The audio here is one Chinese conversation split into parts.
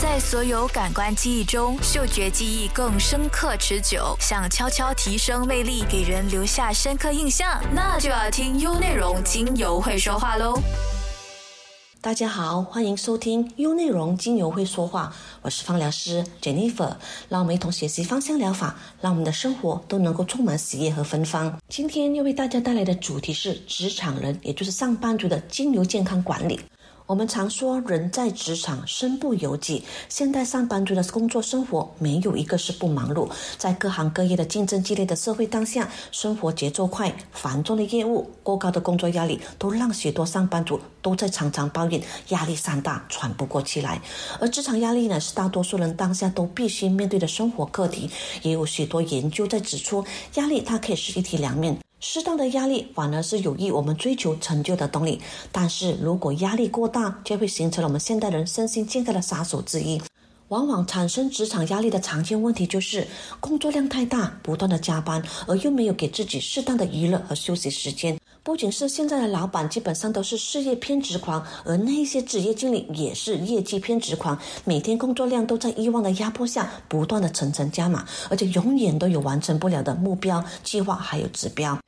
在所有感官记忆中，嗅觉记忆更深刻持久。想悄悄提升魅力，给人留下深刻印象，那就要听优内容精油会说话喽。大家好，欢迎收听优内容精油会说话，我是芳疗师 Jennifer。让我们一同学习芳香疗法，让我们的生活都能够充满喜悦和芬芳。今天要为大家带来的主题是职场人，也就是上班族的精油健康管理。我们常说，人在职场，身不由己。现代上班族的工作生活，没有一个是不忙碌。在各行各业的竞争激烈的社会当下，生活节奏快，繁重的业务，过高的工作压力，都让许多上班族都在常常抱怨压力山大，喘不过气来。而职场压力呢，是大多数人当下都必须面对的生活课题。也有许多研究在指出，压力它可以是一体两面。适当的压力反而是有益我们追求成就的动力，但是如果压力过大，就会形成了我们现代人身心健康的杀手之一。往往产生职场压力的常见问题就是工作量太大，不断的加班，而又没有给自己适当的娱乐和休息时间。不仅是现在的老板基本上都是事业偏执狂，而那些职业经理也是业绩偏执狂，每天工作量都在欲望的压迫下不断的层层加码，而且永远都有完成不了的目标、计划还有指标。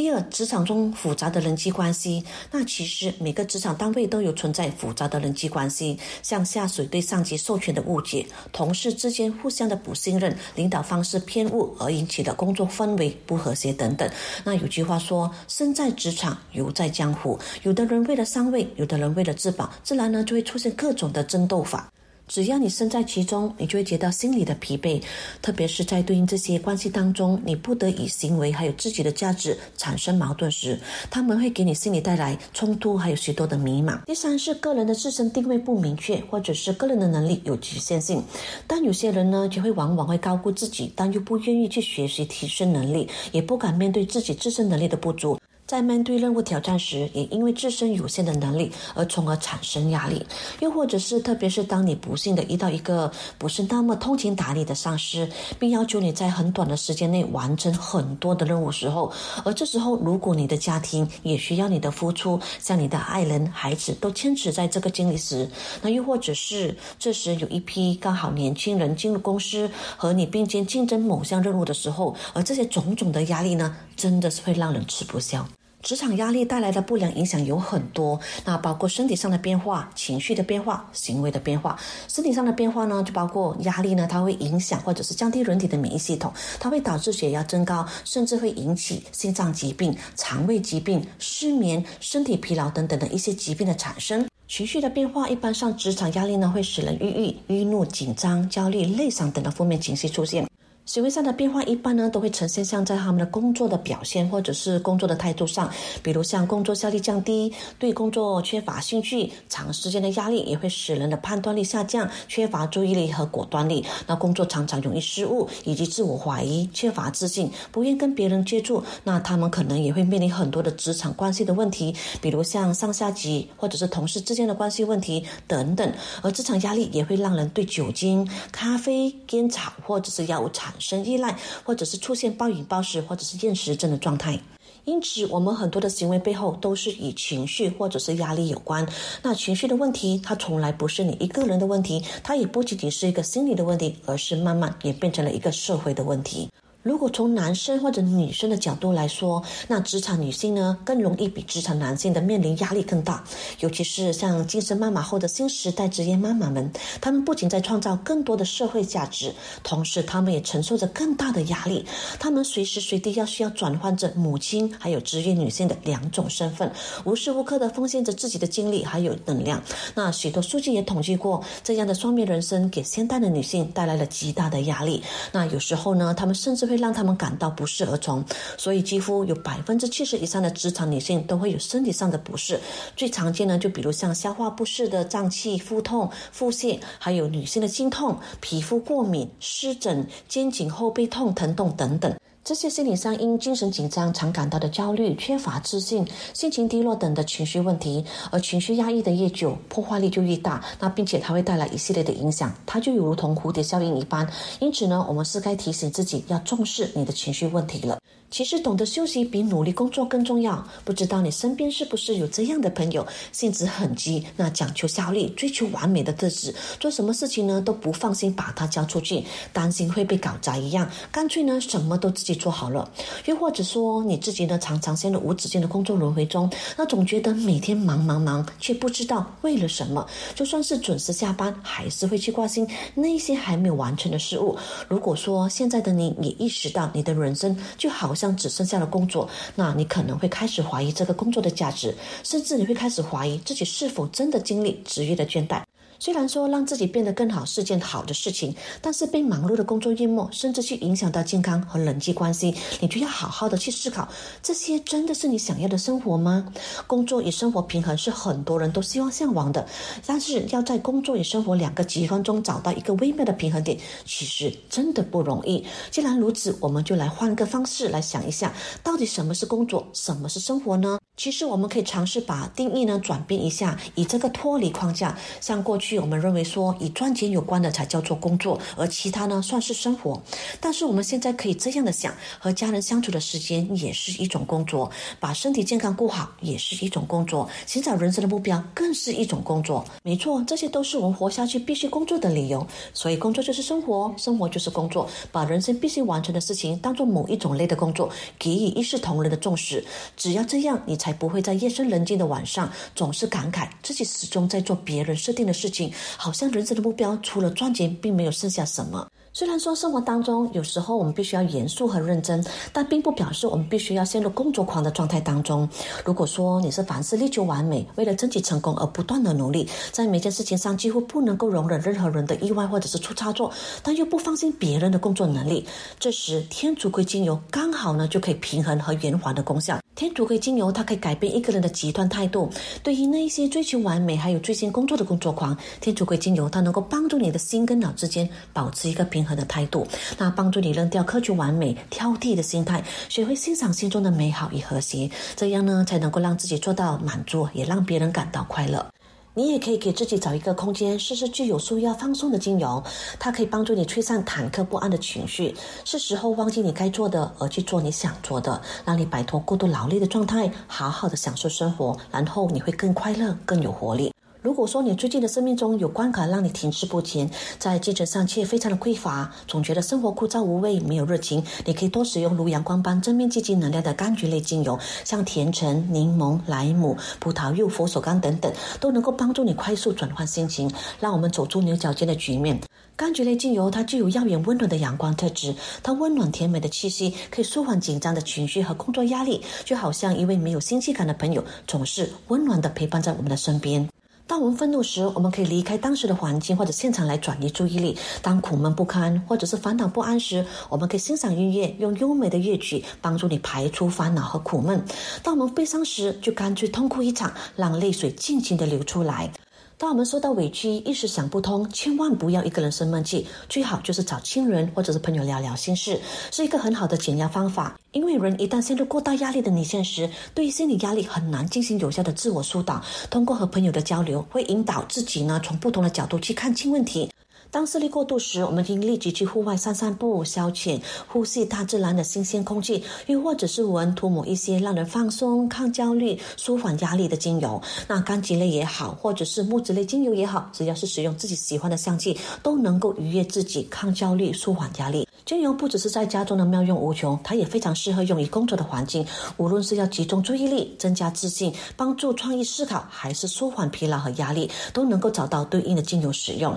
第二，职场中复杂的人际关系，那其实每个职场单位都有存在复杂的人际关系，像下属对上级授权的误解，同事之间互相的不信任，领导方式偏误而引起的工作氛围不和谐等等。那有句话说，身在职场，犹在江湖。有的人为了上位，有的人为了自保，自然呢就会出现各种的争斗法。只要你身在其中，你就会觉得心里的疲惫，特别是在对应这些关系当中，你不得以行为还有自己的价值产生矛盾时，他们会给你心里带来冲突，还有许多的迷茫。第三是个人的自身定位不明确，或者是个人的能力有局限性，但有些人呢，就会往往会高估自己，但又不愿意去学习提升能力，也不敢面对自己自身能力的不足。在面对任务挑战时，也因为自身有限的能力而从而产生压力；又或者是，特别是当你不幸的遇到一个不是那么通情达理的上司，并要求你在很短的时间内完成很多的任务时候，而这时候如果你的家庭也需要你的付出，像你的爱人、孩子都牵扯在这个经历时，那又或者是这时有一批刚好年轻人进入公司和你并肩竞争某项任务的时候，而这些种种的压力呢，真的是会让人吃不消。职场压力带来的不良影响有很多，那包括身体上的变化、情绪的变化、行为的变化。身体上的变化呢，就包括压力呢，它会影响或者是降低人体的免疫系统，它会导致血压增高，甚至会引起心脏疾病、肠胃疾病、失眠、身体疲劳等等的一些疾病的产生。情绪的变化，一般上职场压力呢，会使人抑郁、郁怒、紧张、焦虑、内伤等的负面情绪出现。行为上的变化一般呢，都会呈现像在他们的工作的表现或者是工作的态度上，比如像工作效率降低、对工作缺乏兴趣、长时间的压力也会使人的判断力下降、缺乏注意力和果断力。那工作常常容易失误，以及自我怀疑、缺乏自信、不愿跟别人接触。那他们可能也会面临很多的职场关系的问题，比如像上下级或者是同事之间的关系问题等等。而职场压力也会让人对酒精、咖啡、烟草或者是药物产。生依赖，或者是出现暴饮暴食，或者是厌食症的状态。因此，我们很多的行为背后都是与情绪或者是压力有关。那情绪的问题，它从来不是你一个人的问题，它也不仅仅是一个心理的问题，而是慢慢也变成了一个社会的问题。如果从男生或者女生的角度来说，那职场女性呢更容易比职场男性的面临压力更大，尤其是像晋升妈妈后的新时代职业妈妈们，她们不仅在创造更多的社会价值，同时她们也承受着更大的压力。她们随时随地要需要转换着母亲还有职业女性的两种身份，无时无刻的奉献着自己的精力还有能量。那许多数据也统计过，这样的双面人生给现代的女性带来了极大的压力。那有时候呢，她们甚至会让他们感到不适而从，所以几乎有百分之七十以上的职场女性都会有身体上的不适。最常见的就比如像消化不适的胀气、腹痛、腹泻，还有女性的经痛、皮肤过敏、湿疹、肩颈后背痛、疼痛等等。这些心理上因精神紧张常感到的焦虑、缺乏自信、心情低落等的情绪问题，而情绪压抑的越久，破坏力就越大。那并且它会带来一系列的影响，它就如同蝴蝶效应一般。因此呢，我们是该提醒自己要重视你的情绪问题了。其实懂得休息比努力工作更重要。不知道你身边是不是有这样的朋友，性子很急，那讲求效率、追求完美的特质，做什么事情呢都不放心把它交出去，担心会被搞砸一样，干脆呢什么都自己做好了。又或者说你自己呢常常陷入无止境的工作轮回中，那总觉得每天忙忙忙，却不知道为了什么。就算是准时下班，还是会去挂心那些还没有完成的事物。如果说现在的你也意识到你的人生就好。像只剩下了工作，那你可能会开始怀疑这个工作的价值，甚至你会开始怀疑自己是否真的经历职业的倦怠。虽然说让自己变得更好是件好的事情，但是被忙碌的工作淹没，甚至去影响到健康和人际关系，你就要好好的去思考，这些真的是你想要的生活吗？工作与生活平衡是很多人都希望向往的，但是要在工作与生活两个极端中找到一个微妙的平衡点，其实真的不容易。既然如此，我们就来换个方式来想一下，到底什么是工作，什么是生活呢？其实我们可以尝试把定义呢转变一下，以这个脱离框架。像过去我们认为说，以赚钱有关的才叫做工作，而其他呢算是生活。但是我们现在可以这样的想：和家人相处的时间也是一种工作，把身体健康顾好也是一种工作，寻找人生的目标更是一种工作。没错，这些都是我们活下去必须工作的理由。所以工作就是生活，生活就是工作。把人生必须完成的事情当做某一种类的工作，给予一视同仁的重视。只要这样，你才。才不会在夜深人静的晚上总是感慨自己始终在做别人设定的事情，好像人生的目标除了赚钱，并没有剩下什么。虽然说生活当中有时候我们必须要严肃和认真，但并不表示我们必须要陷入工作狂的状态当中。如果说你是凡事力求完美，为了争取成功而不断的努力，在每件事情上几乎不能够容忍任何人的意外或者是出差错，但又不放心别人的工作能力，这时天竺葵精油刚好呢就可以平衡和圆滑的功效。天竺葵精油它可以改变一个人的极端态度。对于那一些追求完美还有追星工作的工作狂，天竺葵精油它能够帮助你的心跟脑之间保持一个平衡。和的态度，那帮助你扔掉苛求完美、挑剔的心态，学会欣赏心中的美好与和谐，这样呢才能够让自己做到满足，也让别人感到快乐。你也可以给自己找一个空间，试试具有舒压放松的精油，它可以帮助你吹散忐忑不安的情绪，是时候忘记你该做的，而去做你想做的，让你摆脱过度劳累的状态，好好的享受生活，然后你会更快乐、更有活力。如果说你最近的生命中有关卡让你停滞不前，在精神上却非常的匮乏，总觉得生活枯燥无味、没有热情，你可以多使用如阳光般正面积极能量的柑橘类精油，像甜橙、柠檬、莱姆、葡萄柚、佛手柑等等，都能够帮助你快速转换心情，让我们走出牛角尖的局面。柑橘类精油它具有耀眼温暖的阳光特质，它温暖甜美的气息可以舒缓紧张的情绪和工作压力，就好像一位没有心气感的朋友，总是温暖的陪伴在我们的身边。当我们愤怒时，我们可以离开当时的环境或者现场来转移注意力；当苦闷不堪或者是烦恼不安时，我们可以欣赏音乐，用优美的乐曲帮助你排除烦恼和苦闷；当我们悲伤时，就干脆痛哭一场，让泪水尽情的流出来。当我们受到委屈，一时想不通，千万不要一个人生闷气，最好就是找亲人或者是朋友聊聊心事，是一个很好的减压方法。因为人一旦陷入过大压力的泥陷时，对于心理压力很难进行有效的自我疏导。通过和朋友的交流，会引导自己呢从不同的角度去看清问题。当视力过度时，我们应立即去户外散散步、消遣，呼吸大自然的新鲜空气，又或者是闻涂抹一些让人放松、抗焦虑、舒缓压力的精油。那柑橘类也好，或者是木质类精油也好，只要是使用自己喜欢的香气，都能够愉悦自己、抗焦虑、舒缓压力。精油不只是在家中的妙用无穷，它也非常适合用于工作的环境。无论是要集中注意力、增加自信、帮助创意思考，还是舒缓疲劳和压力，都能够找到对应的精油使用。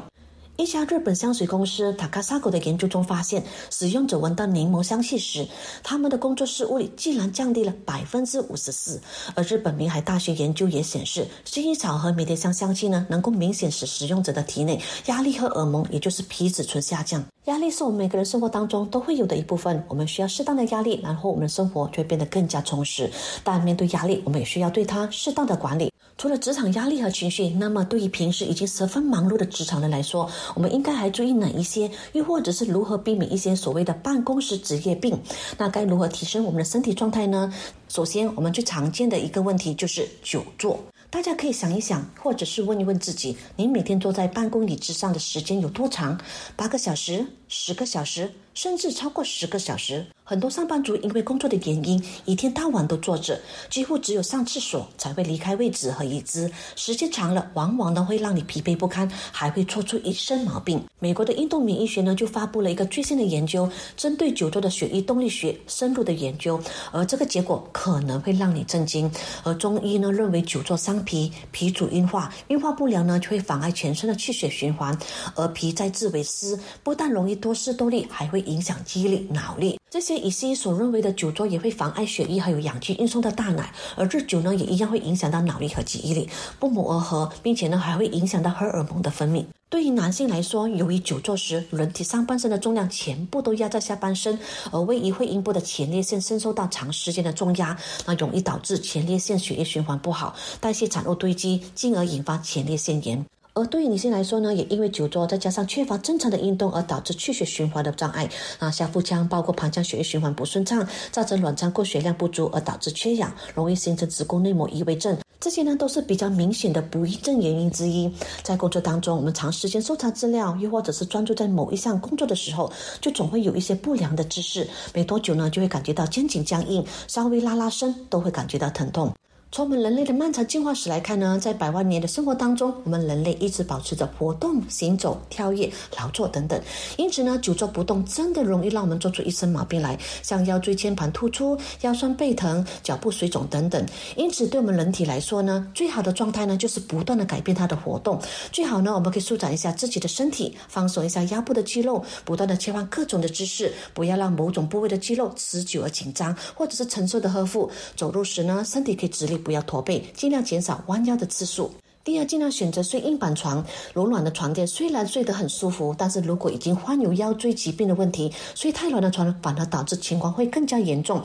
一家日本香水公司塔卡萨狗的研究中发现，使用者闻到柠檬香气时，他们的工作室物里竟然降低了百分之五十四。而日本明海大学研究也显示，薰衣草和迷迭香香气呢，能够明显使使用者的体内压力荷尔蒙，也就是皮质醇下降。压力是我们每个人生活当中都会有的一部分，我们需要适当的压力，然后我们的生活就会变得更加充实。但面对压力，我们也需要对它适当的管理。除了职场压力和情绪，那么对于平时已经十分忙碌的职场人来说，我们应该还注意哪一些？又或者是如何避免一些所谓的办公室职业病？那该如何提升我们的身体状态呢？首先，我们最常见的一个问题就是久坐。大家可以想一想，或者是问一问自己：你每天坐在办公椅子上的时间有多长？八个小时、十个小时，甚至超过十个小时。很多上班族因为工作的原因，一天到晚都坐着，几乎只有上厕所才会离开位置和椅子。时间长了，往往呢会让你疲惫不堪，还会搓出一身毛病。美国的运动免疫学呢就发布了一个最新的研究，针对久坐的血液动力学深入的研究，而这个结果可能会让你震惊。而中医呢认为久坐伤脾，脾主运化，运化不良呢就会妨碍全身的气血循环，而脾在自为湿，不但容易多事多力，还会影响记忆力、脑力。这些以西医所认为的久坐也会妨碍血液还有氧气运送到大脑，而日久呢也一样会影响到脑力和记忆力，不谋而合，并且呢还会影响到荷尔蒙的分泌。对于男性来说，由于久坐时人体上半身的重量全部都压在下半身，而位于会阴部的前列腺深受到长时间的重压，那容易导致前列腺血液循环不好，代谢产物堆积，进而引发前列腺炎。而对于女性来说呢，也因为久坐，再加上缺乏正常的运动，而导致气血循环的障碍。啊，下腹腔包括盆腔血液循环不顺畅，造成卵巢供血量不足，而导致缺氧，容易形成子宫内膜异位症。这些呢，都是比较明显的不育症原因之一。在工作当中，我们长时间搜查资料，又或者是专注在某一项工作的时候，就总会有一些不良的姿势。没多久呢，就会感觉到肩颈僵硬，稍微拉拉伸都会感觉到疼痛。从我们人类的漫长进化史来看呢，在百万年的生活当中，我们人类一直保持着活动、行走、跳跃、劳作等等。因此呢，久坐不动真的容易让我们做出一身毛病来，像腰椎间盘突出、腰酸背疼、脚部水肿等等。因此，对我们人体来说呢，最好的状态呢，就是不断的改变它的活动。最好呢，我们可以舒展一下自己的身体，放松一下腰部的肌肉，不断的切换各种的姿势，不要让某种部位的肌肉持久而紧张，或者是承受的呵护。走路时呢，身体可以直立。不要驼背，尽量减少弯腰的次数。第二，尽量选择睡硬板床，柔软的床垫虽然睡得很舒服，但是如果已经患有腰椎疾病的问题，睡太软的床反而导致情况会更加严重。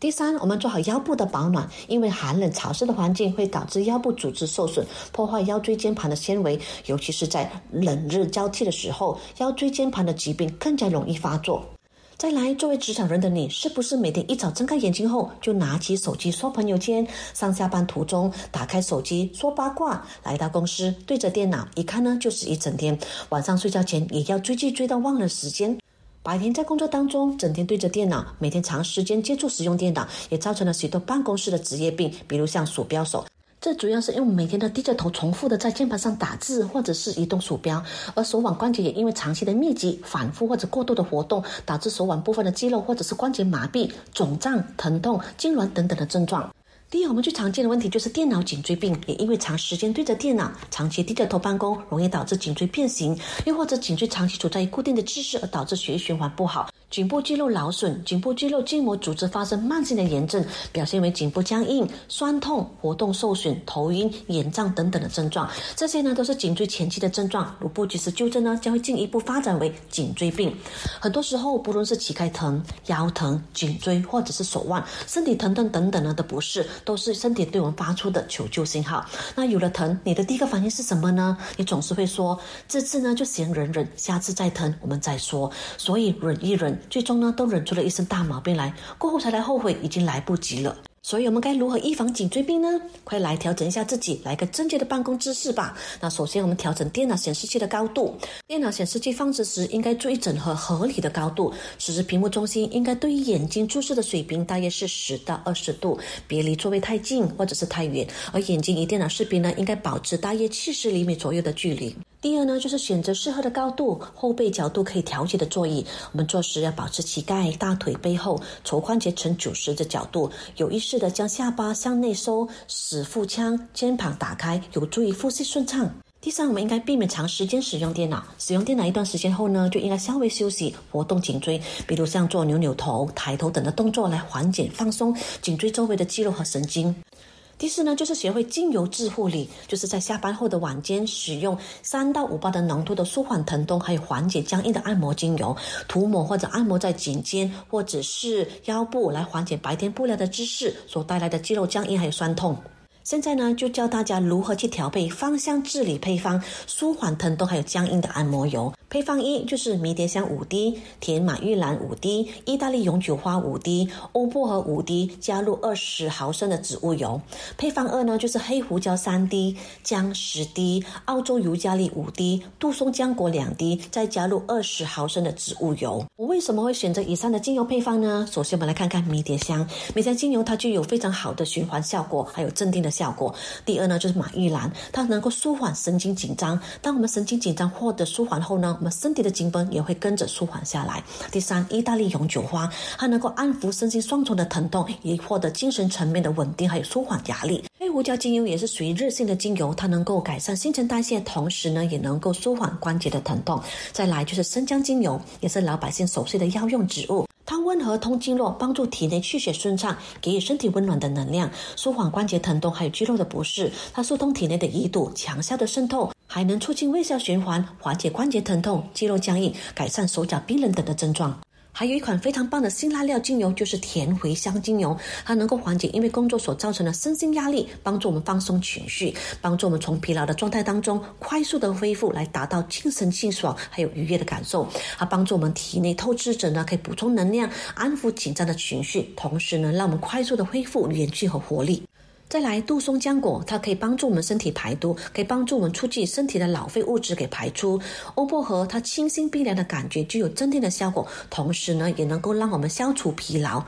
第三，我们做好腰部的保暖，因为寒冷潮湿的环境会导致腰部组织受损，破坏腰椎间盘的纤维，尤其是在冷热交替的时候，腰椎间盘的疾病更加容易发作。再来，作为职场人的你，是不是每天一早睁开眼睛后就拿起手机刷朋友圈？上下班途中打开手机说八卦，来到公司对着电脑一看呢，就是一整天。晚上睡觉前也要追剧追到忘了时间。白天在工作当中整天对着电脑，每天长时间接触使用电脑，也造成了许多办公室的职业病，比如像鼠标手。这主要是因为每天都低着头重复的在键盘上打字，或者是移动鼠标，而手腕关节也因为长期的密集、反复或者过度的活动，导致手腕部分的肌肉或者是关节麻痹、肿胀、疼痛、痉挛等等的症状。第二，我们最常见的问题就是电脑颈椎病，也因为长时间对着电脑，长期低着头办公，容易导致颈椎变形，又或者颈椎长期处在固定的姿势，而导致血液循环不好。颈部肌肉劳损，颈部肌肉筋膜组织发生慢性的炎症，表现为颈部僵硬、酸痛、活动受损、头晕、眼胀等等的症状。这些呢都是颈椎前期的症状，如不及时纠正呢，将会进一步发展为颈椎病。很多时候，不论是膝盖疼、腰疼、颈椎或者是手腕、身体疼痛等等呢的不适，都是身体对我们发出的求救信号。那有了疼，你的第一个反应是什么呢？你总是会说：“这次呢就先忍忍，下次再疼我们再说。”所以忍一忍。最终呢，都忍出了一身大毛病来，过后才来后悔，已经来不及了。所以，我们该如何预防颈椎病呢？快来调整一下自己，来个正确的办公姿势吧。那首先，我们调整电脑显示器的高度。电脑显示器放置时，应该注意整合合理的高度。此时，屏幕中心应该对于眼睛注视的水平大约是十到二十度，别离座位太近或者是太远。而眼睛与电脑视频呢，应该保持大约七十厘米左右的距离。第二呢，就是选择适合的高度，后背角度可以调节的座椅。我们坐时要保持膝盖、大腿背后、肘关节呈九十的角度，有意识的将下巴向内收，使腹腔、肩膀打开，有助于呼吸顺畅。第三，我们应该避免长时间使用电脑。使用电脑一段时间后呢，就应该稍微休息，活动颈椎，比如像做扭扭头、抬头等的动作，来缓解放松颈椎周围的肌肉和神经。第四呢，就是学会精油自护理，就是在下班后的晚间使用三到五包的浓度的舒缓疼痛还有缓解僵硬的按摩精油，涂抹或者按摩在颈肩或者是腰部，来缓解白天不良的姿势所带来的肌肉僵硬还有酸痛。现在呢，就教大家如何去调配芳香治理配方，舒缓疼痛还有僵硬的按摩油。配方一就是迷迭香五滴，甜马玉兰五滴，意大利永久花五滴，欧薄荷五滴，加入二十毫升的植物油。配方二呢就是黑胡椒三滴，姜十滴，澳洲尤加利五滴，杜松浆果两滴，再加入二十毫升的植物油。我为什么会选择以上的精油配方呢？首先我们来看看迷迭香，迷迭香精油它具有非常好的循环效果，还有镇定的效果。第二呢就是马玉兰，它能够舒缓神经紧张。当我们神经紧张获得舒缓后呢？我们身体的紧绷也会跟着舒缓下来。第三，意大利永久花，它能够安抚身心双重的疼痛，也获得精神层面的稳定，还有舒缓压力。黑胡椒精油也是属于热性的精油，它能够改善新陈代谢，同时呢也能够舒缓关节的疼痛。再来就是生姜精油，也是老百姓熟悉的药用植物，温和通经络，帮助体内气血顺畅，给予身体温暖的能量，舒缓关节疼痛还有肌肉的不适。它疏通体内的淤堵，强效的渗透。还能促进胃消循环，缓解关节疼痛、肌肉僵硬，改善手脚冰冷等的症状。还有一款非常棒的辛辣料精油，就是甜茴香精油，它能够缓解因为工作所造成的身心压力，帮助我们放松情绪，帮助我们从疲劳的状态当中快速的恢复，来达到精神清爽还有愉悦的感受。它帮助我们体内透支者呢，可以补充能量，安抚紧张的情绪，同时呢，让我们快速的恢复元气和活力。再来，杜松浆果，它可以帮助我们身体排毒，可以帮助我们促进身体的老废物质给排出。欧薄荷，它清新冰凉的感觉，具有镇定的效果，同时呢，也能够让我们消除疲劳。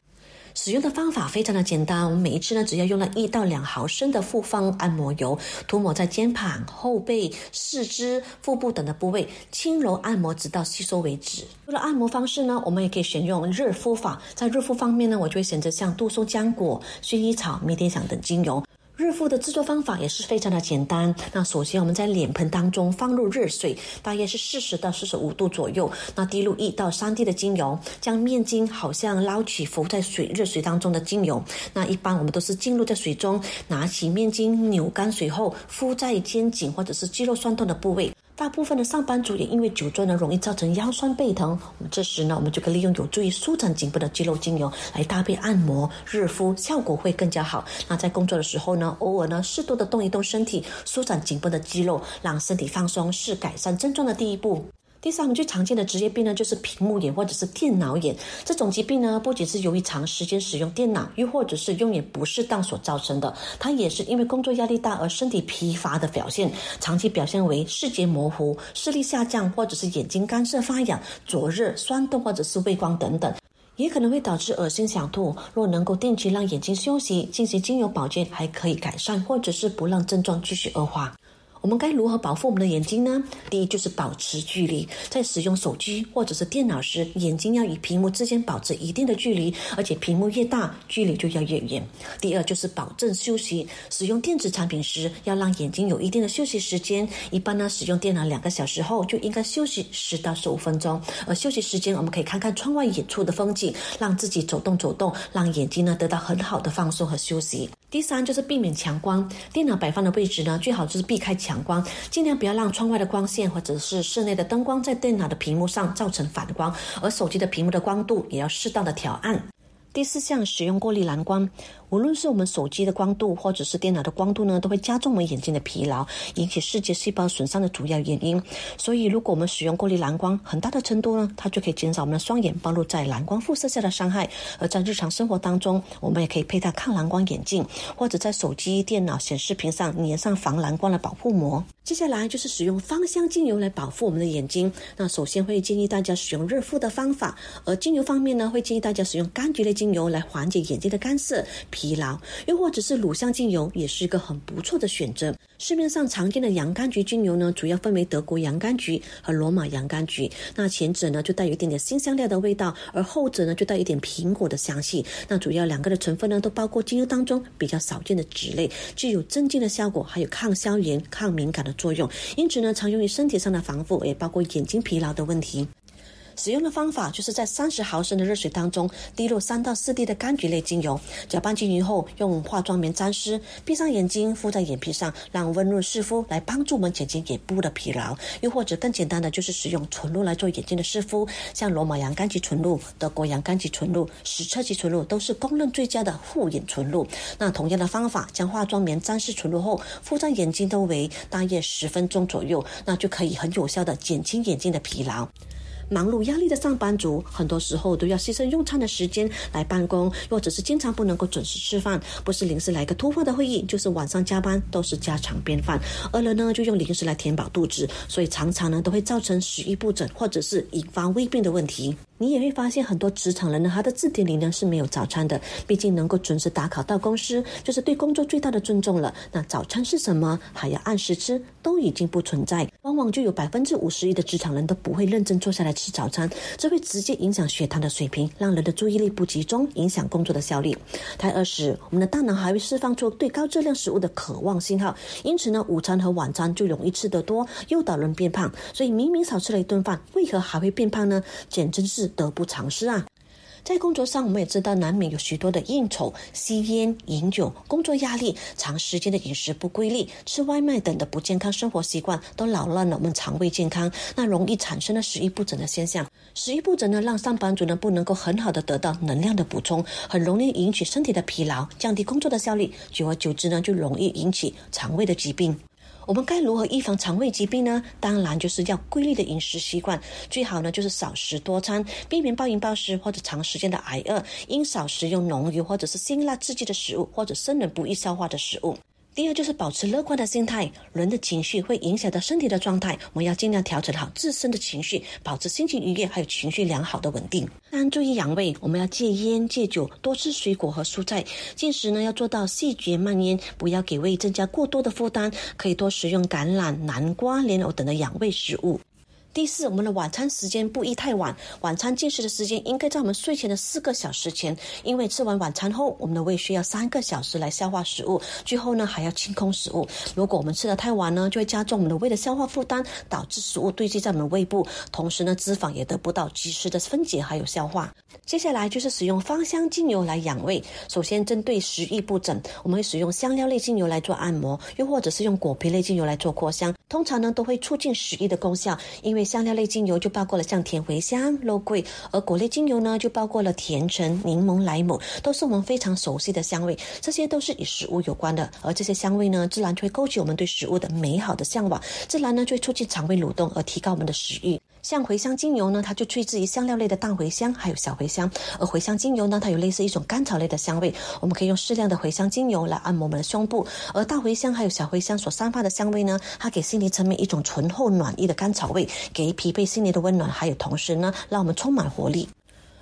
使用的方法非常的简单，我们每一次呢，只要用了一到两毫升的复方按摩油，涂抹在肩膀、后背、四肢、腹部等的部位，轻柔按摩，直到吸收为止。除了按摩方式呢，我们也可以选用热敷法。在热敷方面呢，我就会选择像杜松浆果、薰衣草、迷迭香等精油。热敷的制作方法也是非常的简单。那首先我们在脸盆当中放入热水，大约是四十到四十五度左右。那滴入一到三滴的精油，将面巾好像捞起浮在水热水当中的精油。那一般我们都是浸入在水中，拿起面巾扭干水后敷在肩颈或者是肌肉酸痛的部位。大部分的上班族也因为久坐呢，容易造成腰酸背疼。我们这时呢，我们就可以利用有助于舒展颈部的肌肉精油来搭配按摩、热敷，效果会更加好。那在工作的时候呢，偶尔呢，适度的动一动身体，舒展颈部的肌肉，让身体放松，是改善症状的第一步。第三，我们最常见的职业病呢，就是屏幕眼或者是电脑眼。这种疾病呢，不仅是由于长时间使用电脑，又或者是用眼不适当所造成的，它也是因为工作压力大而身体疲乏的表现。长期表现为视觉模糊、视力下降，或者是眼睛干涩发痒、灼热、酸痛，或者是畏光等等，也可能会导致恶心想吐。若能够定期让眼睛休息，进行精油保健，还可以改善，或者是不让症状继续恶化。我们该如何保护我们的眼睛呢？第一就是保持距离，在使用手机或者是电脑时，眼睛要与屏幕之间保持一定的距离，而且屏幕越大，距离就要越远。第二就是保证休息，使用电子产品时要让眼睛有一定的休息时间。一般呢，使用电脑两个小时后就应该休息十到十五分钟，而休息时间我们可以看看窗外远处的风景，让自己走动走动，让眼睛呢得到很好的放松和休息。第三就是避免强光，电脑摆放的位置呢，最好就是避开强光，尽量不要让窗外的光线或者是室内的灯光在电脑的屏幕上造成反光，而手机的屏幕的光度也要适当的调暗。第四项，使用过滤蓝光。无论是我们手机的光度，或者是电脑的光度呢，都会加重我们眼睛的疲劳，引起视觉细胞损伤的主要原因。所以，如果我们使用过滤蓝光，很大的程度呢，它就可以减少我们的双眼暴露在蓝光辐射下的伤害。而在日常生活当中，我们也可以佩戴抗蓝光眼镜，或者在手机、电脑显示屏上粘上防蓝光的保护膜。接下来就是使用芳香精油来保护我们的眼睛。那首先会建议大家使用热敷的方法，而精油方面呢，会建议大家使用柑橘类精油来缓解眼睛的干涩。疲劳，又或者是乳香精油，也是一个很不错的选择。市面上常见的洋甘菊精油呢，主要分为德国洋甘菊和罗马洋甘菊。那前者呢，就带有一点点新香料的味道，而后者呢，就带一点苹果的香气。那主要两个的成分呢，都包括精油当中比较少见的脂类，具有镇静的效果，还有抗消炎、抗敏感的作用。因此呢，常用于身体上的防护，也包括眼睛疲劳的问题。使用的方法就是在三十毫升的热水当中滴入三到四滴的柑橘类精油，搅拌均匀后用化妆棉沾湿，闭上眼睛敷在眼皮上，让温润湿敷来帮助我们减轻眼部的疲劳。又或者更简单的就是使用纯露来做眼睛的湿敷，像罗马洋甘菊纯露、德国洋甘菊纯露、史彻奇纯露都是公认最佳的护眼纯露。那同样的方法，将化妆棉沾湿纯露后敷在眼睛周围，大约十分钟左右，那就可以很有效的减轻眼睛的疲劳。忙碌压力的上班族，很多时候都要牺牲用餐的时间来办公，或者是经常不能够准时吃饭，不是临时来个突发的会议，就是晚上加班，都是家常便饭。饿了呢，就用零食来填饱肚子，所以常常呢都会造成食欲不振，或者是引发胃病的问题。你也会发现很多职场人呢，他的字典里呢是没有早餐的。毕竟能够准时打卡到公司，就是对工作最大的尊重了。那早餐是什么？还要按时吃，都已经不存在。往往就有百分之五十一的职场人都不会认真坐下来吃早餐，这会直接影响血糖的水平，让人的注意力不集中，影响工作的效率。太饿时，我们的大脑还会释放出对高质量食物的渴望信号，因此呢，午餐和晚餐就容易吃得多，诱导人变胖。所以明明少吃了一顿饭，为何还会变胖呢？简直是得不偿失啊！在工作上，我们也知道难免有许多的应酬、吸烟、饮酒、工作压力、长时间的饮食不规律、吃外卖等的不健康生活习惯，都扰乱了我们肠胃健康，那容易产生了食欲不振的现象。食欲不振呢，让上班族呢不能够很好的得到能量的补充，很容易引起身体的疲劳，降低工作的效率，久而久之呢，就容易引起肠胃的疾病。我们该如何预防肠胃疾病呢？当然就是要规律的饮食习惯，最好呢就是少食多餐，避免暴饮暴食或者长时间的挨饿，应少食用浓油或者是辛辣刺激的食物，或者生冷不易消化的食物。第二就是保持乐观的心态，人的情绪会影响到身体的状态，我们要尽量调整好自身的情绪，保持心情愉悦，还有情绪良好的稳定。当然注意养胃，我们要戒烟戒酒，多吃水果和蔬菜。进食呢要做到细嚼慢咽，不要给胃增加过多的负担，可以多食用橄榄、南瓜、莲藕等的养胃食物。第四，我们的晚餐时间不宜太晚。晚餐进食的时间应该在我们睡前的四个小时前，因为吃完晚餐后，我们的胃需要三个小时来消化食物，最后呢还要清空食物。如果我们吃的太晚呢，就会加重我们的胃的消化负担，导致食物堆积在我们的胃部，同时呢脂肪也得不到及时的分解还有消化。接下来就是使用芳香精油来养胃。首先，针对食欲不振，我们会使用香料类精油来做按摩，又或者是用果皮类精油来做扩香，通常呢都会促进食欲的功效，因为。香料类精油就包括了像甜茴香、肉桂，而果类精油呢就包括了甜橙、柠檬、莱姆，都是我们非常熟悉的香味。这些都是与食物有关的，而这些香味呢，自然就会勾起我们对食物的美好的向往，自然呢就会促进肠胃蠕动，而提高我们的食欲。像茴香精油呢，它就萃自于香料类的大茴香，还有小茴香。而茴香精油呢，它有类似一种甘草类的香味，我们可以用适量的茴香精油来按摩我们的胸部。而大茴香还有小茴香所散发的香味呢，它给心灵层面一种醇厚暖意的甘草味，给疲惫心灵的温暖，还有同时呢，让我们充满活力。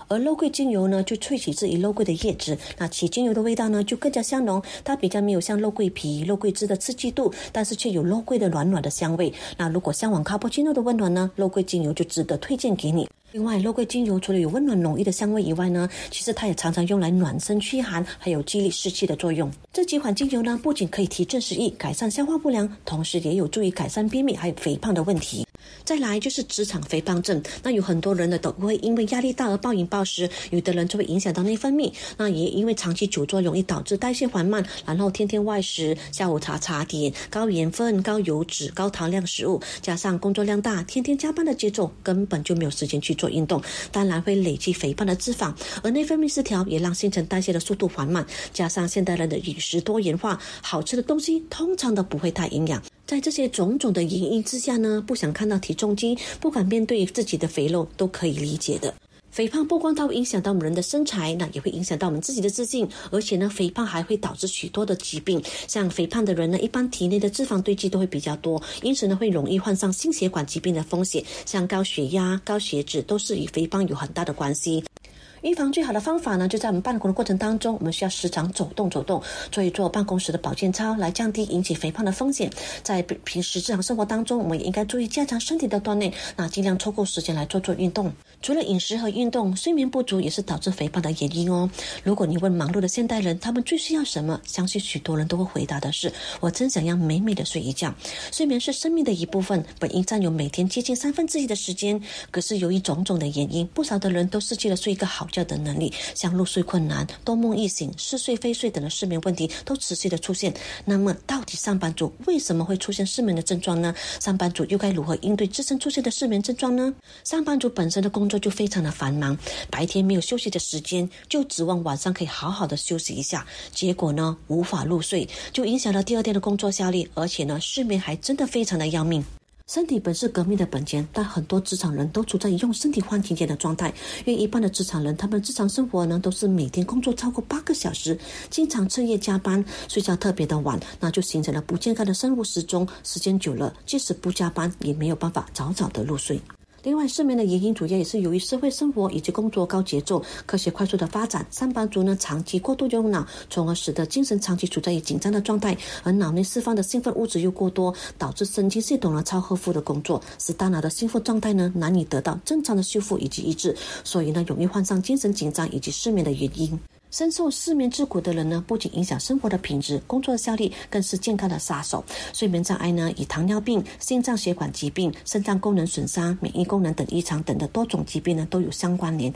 而肉桂精油呢，就萃取自于肉桂的叶子，那其精油的味道呢，就更加香浓。它比较没有像肉桂皮、肉桂汁的刺激度，但是却有肉桂的暖暖的香味。那如果向往卡布奇诺的温暖呢，肉桂精油就值得推荐给你。另外，肉桂精油除了有温暖浓郁的香味以外呢，其实它也常常用来暖身驱寒，还有激励士气的作用。这几款精油呢，不仅可以提振食欲、改善消化不良，同时也有助于改善便秘还有肥胖的问题。再来就是职场肥胖症，那有很多人呢都会因为压力大而暴饮暴食，有的人就会影响到内分泌，那也因为长期久坐容易导致代谢缓慢，然后天天外食，下午茶茶点，高盐分、高油脂、高糖量食物，加上工作量大，天天加班的节奏，根本就没有时间去做运动，当然会累积肥胖的脂肪，而内分泌失调也让新陈代谢的速度缓慢，加上现代人的饮食多元化，好吃的东西通常都不会太营养。在这些种种的原因之下呢，不想看到体重机，不敢面对自己的肥肉，都可以理解的。肥胖不光它会影响到我们人的身材，那也会影响到我们自己的自信，而且呢，肥胖还会导致许多的疾病。像肥胖的人呢，一般体内的脂肪堆积都会比较多，因此呢，会容易患上心血管疾病的风险，像高血压、高血脂都是与肥胖有很大的关系。预防最好的方法呢，就在我们办公的过程当中，我们需要时常走动走动，做一做办公室的保健操，来降低引起肥胖的风险。在平时日常生活当中，我们也应该注意加强身体的锻炼，那尽量抽够时间来做做运动。除了饮食和运动，睡眠不足也是导致肥胖的原因哦。如果你问忙碌的现代人，他们最需要什么？相信许多人都会回答的是：我真想要美美的睡一觉。睡眠是生命的一部分，本应占有每天接近三分之一的时间。可是由于种种的原因，不少的人都失去了睡一个好觉的能力，像入睡困难、多梦易醒、似睡非睡等的失眠问题都持续的出现。那么，到底上班族为什么会出现失眠的症状呢？上班族又该如何应对自身出现的失眠症状呢？上班族本身的工作就非常的繁忙，白天没有休息的时间，就指望晚上可以好好的休息一下，结果呢，无法入睡，就影响了第二天的工作效率，而且呢，睡眠还真的非常的要命。身体本是革命的本钱，但很多职场人都处在用身体换金钱的状态。因为一般的职场人，他们日常生活呢都是每天工作超过八个小时，经常彻夜加班，睡觉特别的晚，那就形成了不健康的生物时钟。时间久了，即使不加班，也没有办法早早的入睡。另外，失眠的原因主要也是由于社会生活以及工作高节奏、科学快速的发展，上班族呢长期过度用脑，从而使得精神长期处在于紧张的状态，而脑内释放的兴奋物质又过多，导致神经系统呢超负荷的工作，使大脑的兴奋状态呢难以得到正常的修复以及抑制，所以呢容易患上精神紧张以及失眠的原因。深受失眠之苦的人呢，不仅影响生活的品质、工作效率，更是健康的杀手。睡眠障碍呢，与糖尿病、心脏血管疾病、肾脏功能损伤、免疫功能等异常等的多种疾病呢，都有相关联。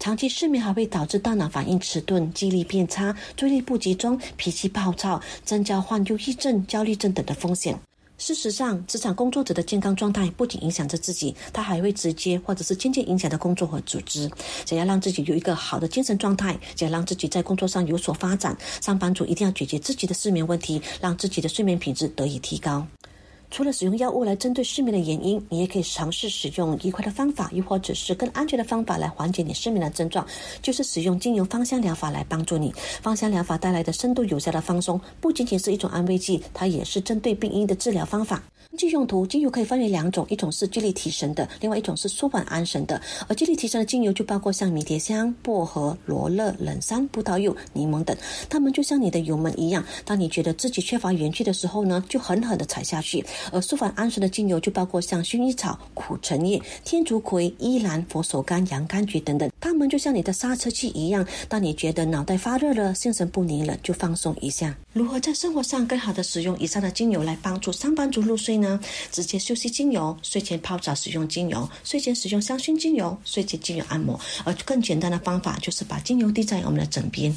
长期失眠还会导致大脑反应迟钝、记忆力变差、注意力不集中、脾气暴躁，增加患忧郁症、焦虑症等的风险。事实上，职场工作者的健康状态不仅影响着自己，他还会直接或者是间接影响到工作和组织。想要让自己有一个好的精神状态，想要让自己在工作上有所发展，上班族一定要解决自己的失眠问题，让自己的睡眠品质得以提高。除了使用药物来针对失眠的原因，你也可以尝试使用愉快的方法，又或者是更安全的方法来缓解你失眠的症状，就是使用精油芳香疗法来帮助你。芳香疗法带来的深度有效的放松，不仅仅是一种安慰剂，它也是针对病因的治疗方法。根据用途，精油可以分为两种，一种是激励提神的，另外一种是舒缓安神的。而激励提神的精油就包括像迷迭香、薄荷、罗勒、冷杉、葡萄柚、柠檬等，它们就像你的油门一样，当你觉得自己缺乏元气的时候呢，就狠狠地踩下去。而舒缓安神的精油就包括像薰衣草、苦橙叶、天竺葵、依兰、佛手柑、洋甘菊等等，它们就像你的刹车器一样，当你觉得脑袋发热了、心神不宁了，就放松一下。如何在生活上更好的使用以上的精油来帮助上班族入睡？呢，直接休息精油，睡前泡澡使用精油，睡前使用香薰精油，睡前精油按摩。而更简单的方法就是把精油滴在我们的枕边。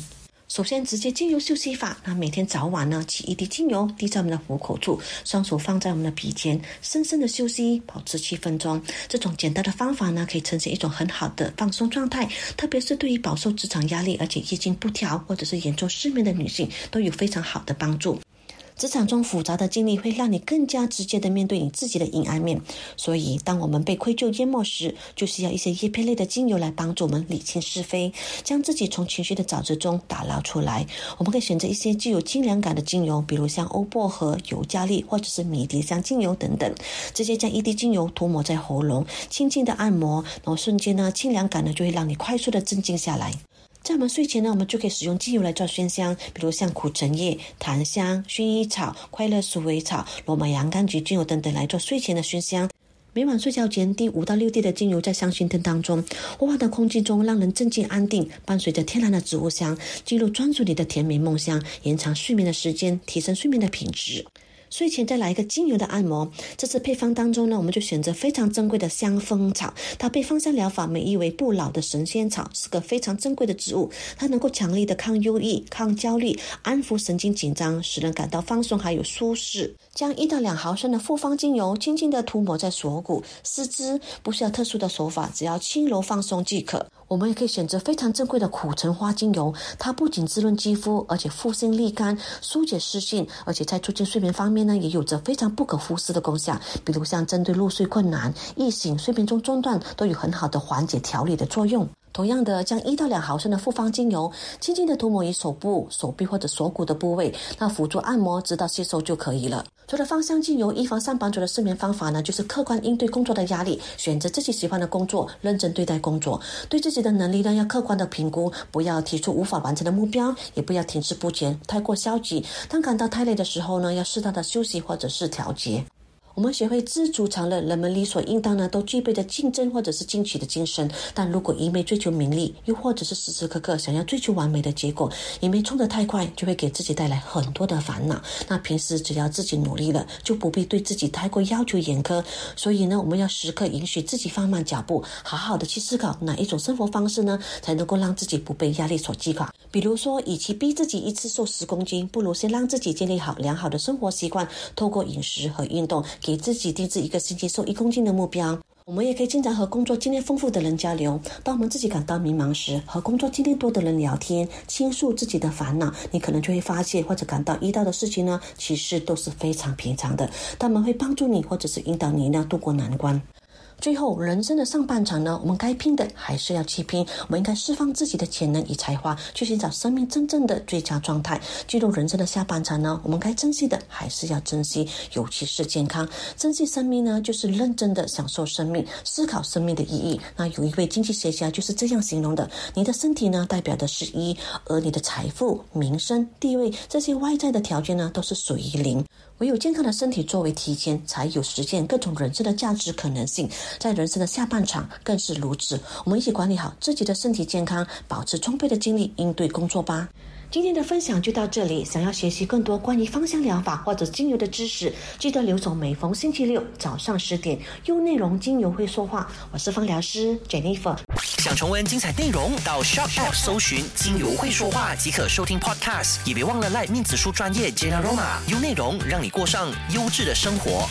首先，直接精油休息法，那每天早晚呢，取一滴精油滴在我们的虎口处，双手放在我们的鼻尖，深深的休息，保持七分钟。这种简单的方法呢，可以呈现一种很好的放松状态，特别是对于饱受职场压力而且月经不调或者是严重失眠的女性，都有非常好的帮助。职场中复杂的经历会让你更加直接的面对你自己的阴暗面，所以当我们被愧疚淹没时，就需要一些叶片类的精油来帮助我们理清是非，将自己从情绪的沼泽中打捞出来。我们可以选择一些具有清凉感的精油，比如像欧薄荷、尤加利或者是迷迭香精油等等，直接将一滴精油涂抹在喉咙，轻轻的按摩，然后瞬间呢，清凉感呢就会让你快速的镇静下来。在我们睡前呢，我们就可以使用精油来做熏香，比如像苦橙叶、檀香、薰衣草、快乐鼠尾草、罗马洋甘菊精油等等来做睡前的熏香。每晚睡觉前滴五到六滴的精油在香薰灯当中，呼化的空气中让人镇静安定，伴随着天然的植物香，进入专属你的甜美梦乡，延长睡眠的时间，提升睡眠的品质。睡前再来一个精油的按摩。这次配方当中呢，我们就选择非常珍贵的香蜂草，它被芳香疗法美誉为不老的神仙草，是个非常珍贵的植物。它能够强力的抗忧郁、抗焦虑、安抚神经紧张，使人感到放松还有舒适。将一到两毫升的复方精油轻轻地涂抹在锁骨、四肢，不需要特殊的手法，只要轻柔放松即可。我们也可以选择非常珍贵的苦橙花精油，它不仅滋润肌肤，而且复性利肝、疏解湿性，而且在促进睡眠方面呢，也有着非常不可忽视的功效。比如像针对入睡困难、易醒、睡眠中中断，都有很好的缓解调理的作用。同样的，将一到两毫升的复方精油轻轻的涂抹于手部、手臂或者锁骨的部位，那辅助按摩直到吸收就可以了。除了芳香精油预防上班族的失眠方法呢，就是客观应对工作的压力，选择自己喜欢的工作，认真对待工作，对自己的能力呢要客观的评估，不要提出无法完成的目标，也不要停滞不前，太过消极。当感到太累的时候呢，要适当的休息或者是调节。我们学会知足常乐，人们理所应当呢都具备着竞争或者是进取的精神。但如果一味追求名利，又或者是时时刻刻想要追求完美的结果，一味冲得太快，就会给自己带来很多的烦恼。那平时只要自己努力了，就不必对自己太过要求严苛。所以呢，我们要时刻允许自己放慢脚步，好好的去思考哪一种生活方式呢，才能够让自己不被压力所击垮。比如说，与其逼自己一次瘦十公斤，不如先让自己建立好良好的生活习惯，透过饮食和运动。给自己定制一个星期瘦一公斤的目标。我们也可以经常和工作经验丰富的人交流。当我们自己感到迷茫时，和工作经验多的人聊天，倾诉自己的烦恼，你可能就会发现或者感到遇到的事情呢，其实都是非常平常的。他们会帮助你，或者是引导你呢度过难关。最后，人生的上半场呢，我们该拼的还是要去拼。我们应该释放自己的潜能与才华，去寻找生命真正的最佳状态。进入人生的下半场呢，我们该珍惜的还是要珍惜，尤其是健康。珍惜生命呢，就是认真的享受生命，思考生命的意义。那有一位经济学家就是这样形容的：你的身体呢，代表的是一，而你的财富、名声、地位这些外在的条件呢，都是属于零。唯有健康的身体作为提前，才有实现各种人生的价值可能性。在人生的下半场更是如此。我们一起管理好自己的身体健康，保持充沛的精力应对工作吧。今天的分享就到这里。想要学习更多关于芳香疗法或者精油的知识，记得留守每逢星期六早上十点，用内容精油会说话。我是芳疗师 Jennifer。想重温精彩内容，到 Shop App 搜寻“精油会说话”即可收听 Podcast。也别忘了赖面子书专业 Jenaroma，用内容让你过上优质的生活。